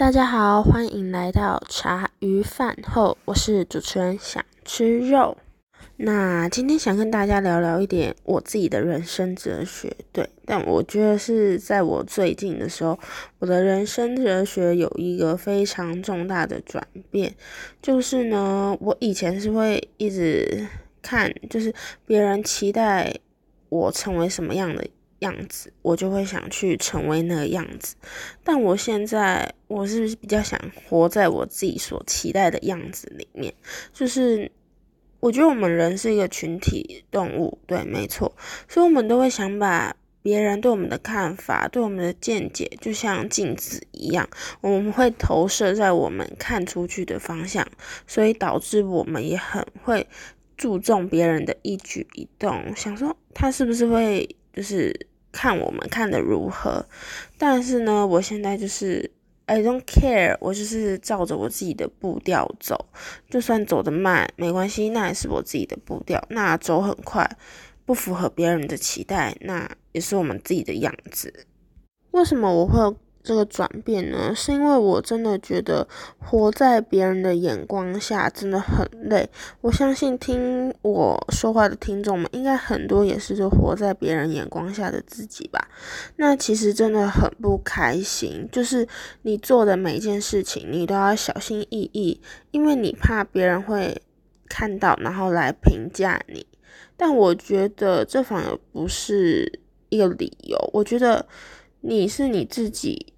大家好，欢迎来到茶余饭后，我是主持人想吃肉。那今天想跟大家聊聊一点我自己的人生哲学，对，但我觉得是在我最近的时候，我的人生哲学有一个非常重大的转变，就是呢，我以前是会一直看，就是别人期待我成为什么样的。样子，我就会想去成为那个样子。但我现在，我是不是比较想活在我自己所期待的样子里面。就是我觉得我们人是一个群体动物，对，没错。所以，我们都会想把别人对我们的看法、对我们的见解，就像镜子一样，我们会投射在我们看出去的方向，所以导致我们也很会注重别人的一举一动，想说他是不是会就是。看我们看的如何，但是呢，我现在就是 I don't care，我就是照着我自己的步调走，就算走得慢没关系，那也是我自己的步调。那走很快，不符合别人的期待，那也是我们自己的样子。为什么我会？这个转变呢，是因为我真的觉得活在别人的眼光下真的很累。我相信听我说话的听众们，应该很多也是就活在别人眼光下的自己吧。那其实真的很不开心，就是你做的每一件事情，你都要小心翼翼，因为你怕别人会看到，然后来评价你。但我觉得这反而不是一个理由。我觉得。你是你自己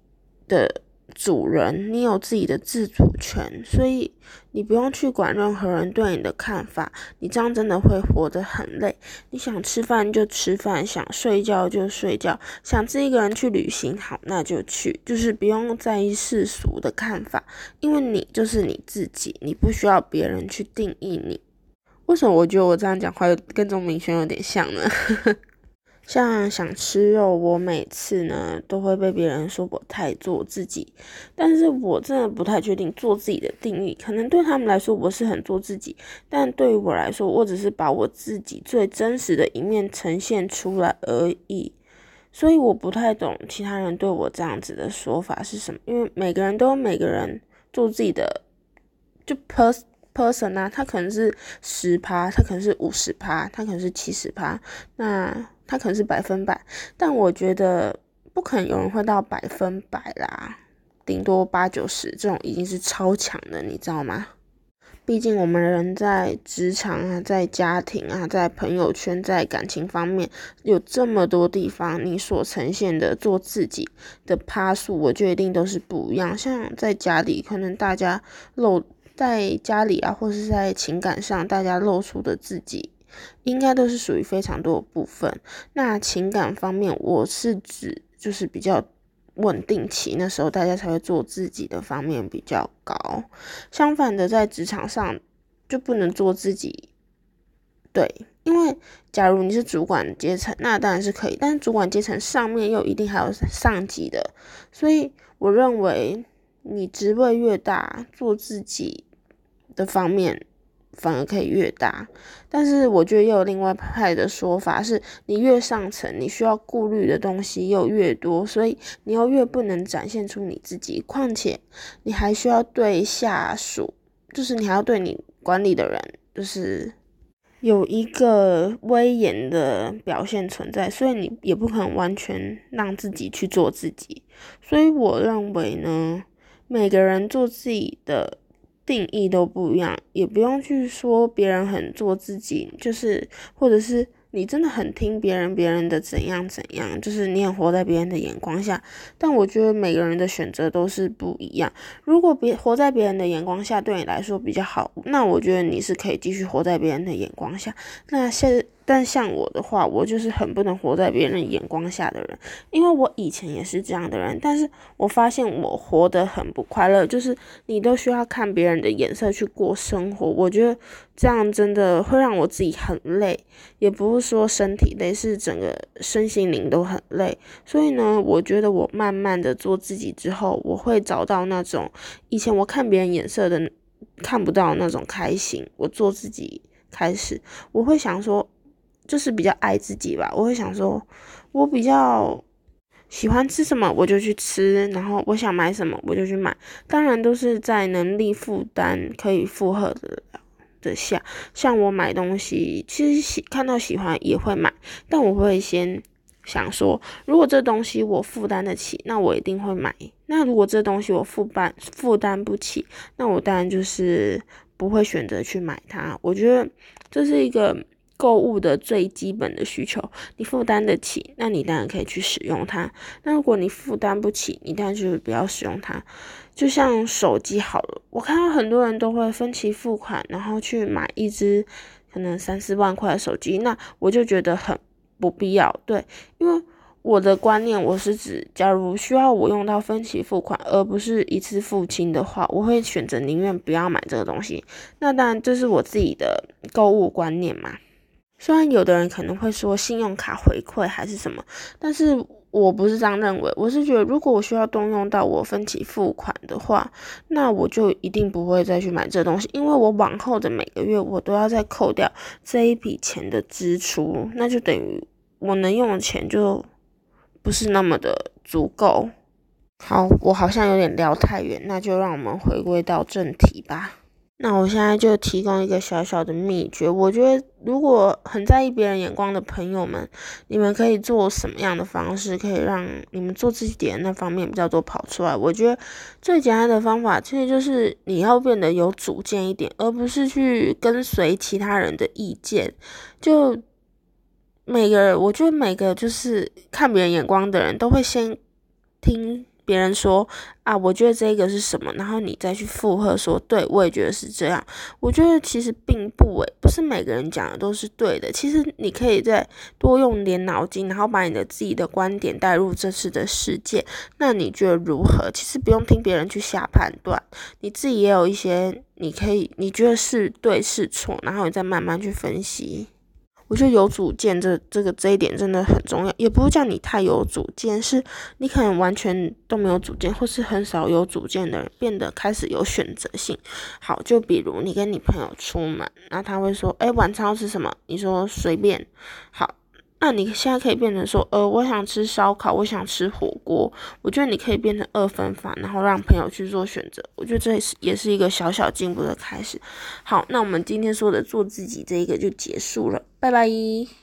的主人，你有自己的自主权，所以你不用去管任何人对你的看法。你这样真的会活得很累。你想吃饭就吃饭，想睡觉就睡觉，想自己一个人去旅行，好那就去，就是不用在意世俗的看法，因为你就是你自己，你不需要别人去定义你。为什么我觉得我这样讲话跟钟明轩有点像呢？像想吃肉，我每次呢都会被别人说我太做自己，但是我真的不太确定做自己的定义，可能对他们来说我是很做自己，但对于我来说，我只是把我自己最真实的一面呈现出来而已，所以我不太懂其他人对我这样子的说法是什么，因为每个人都有每个人做自己的，就 pers person 啊，他可能是十趴，他可能是五十趴，他可能是七十趴，那。他可能是百分百，但我觉得不可能有人会到百分百啦，顶多八九十，这种已经是超强的，你知道吗？毕竟我们人在职场啊，在家庭啊，在朋友圈，在感情方面，有这么多地方，你所呈现的做自己的趴数，我觉得一定都是不一样。像在家里，可能大家露在家里啊，或是在情感上，大家露出的自己。应该都是属于非常多的部分。那情感方面，我是指就是比较稳定期，那时候大家才会做自己的方面比较高。相反的，在职场上就不能做自己。对，因为假如你是主管阶层，那当然是可以。但是主管阶层上面又一定还有上级的，所以我认为你职位越大，做自己的方面。反而可以越大，但是我觉得又有另外派的说法，是你越上层，你需要顾虑的东西又越多，所以你又越不能展现出你自己。况且你还需要对下属，就是你还要对你管理的人，就是有一个威严的表现存在，所以你也不可能完全让自己去做自己。所以我认为呢，每个人做自己的。定义都不一样，也不用去说别人很做自己，就是或者是你真的很听别人，别人的怎样怎样，就是你也活在别人的眼光下。但我觉得每个人的选择都是不一样。如果别活在别人的眼光下对你来说比较好，那我觉得你是可以继续活在别人的眼光下。那现但像我的话，我就是很不能活在别人眼光下的人，因为我以前也是这样的人。但是我发现我活得很不快乐，就是你都需要看别人的眼色去过生活。我觉得这样真的会让我自己很累，也不是说身体累，是整个身心灵都很累。所以呢，我觉得我慢慢的做自己之后，我会找到那种以前我看别人眼色的看不到那种开心。我做自己开始，我会想说。就是比较爱自己吧，我会想说，我比较喜欢吃什么我就去吃，然后我想买什么我就去买，当然都是在能力负担可以负荷的的下。像我买东西，其实喜看到喜欢也会买，但我会先想说，如果这东西我负担得起，那我一定会买。那如果这东西我负担负担不起，那我当然就是不会选择去买它。我觉得这是一个。购物的最基本的需求，你负担得起，那你当然可以去使用它。那如果你负担不起，你当然就是不要使用它。就像手机好了，我看到很多人都会分期付款，然后去买一支可能三四万块的手机，那我就觉得很不必要。对，因为我的观念，我是指，假如需要我用到分期付款，而不是一次付清的话，我会选择宁愿不要买这个东西。那当然，这是我自己的购物观念嘛。虽然有的人可能会说信用卡回馈还是什么，但是我不是这样认为。我是觉得，如果我需要动用到我分期付款的话，那我就一定不会再去买这东西，因为我往后的每个月我都要再扣掉这一笔钱的支出，那就等于我能用的钱就不是那么的足够。好，我好像有点聊太远，那就让我们回归到正题吧。那我现在就提供一个小小的秘诀，我觉得如果很在意别人眼光的朋友们，你们可以做什么样的方式，可以让你们做自己点那方面比较多跑出来？我觉得最简单的方法，其实就是你要变得有主见一点，而不是去跟随其他人的意见。就每个人，我觉得每个就是看别人眼光的人都会先听。别人说啊，我觉得这个是什么，然后你再去附和说，对我也觉得是这样。我觉得其实并不诶，不是每个人讲的都是对的。其实你可以再多用点脑筋，然后把你的自己的观点带入这次的事件。那你觉得如何？其实不用听别人去下判断，你自己也有一些你可以你觉得是对是错，然后你再慢慢去分析。我觉得有主见，这这个这一点真的很重要，也不是叫你太有主见，是你可能完全都没有主见，或是很少有主见的人变得开始有选择性。好，就比如你跟你朋友出门，那他会说，哎，晚餐要吃什么？你说随便。好。那你现在可以变成说，呃，我想吃烧烤，我想吃火锅。我觉得你可以变成二分法，然后让朋友去做选择。我觉得这也是也是一个小小进步的开始。好，那我们今天说的做自己这一个就结束了，拜拜。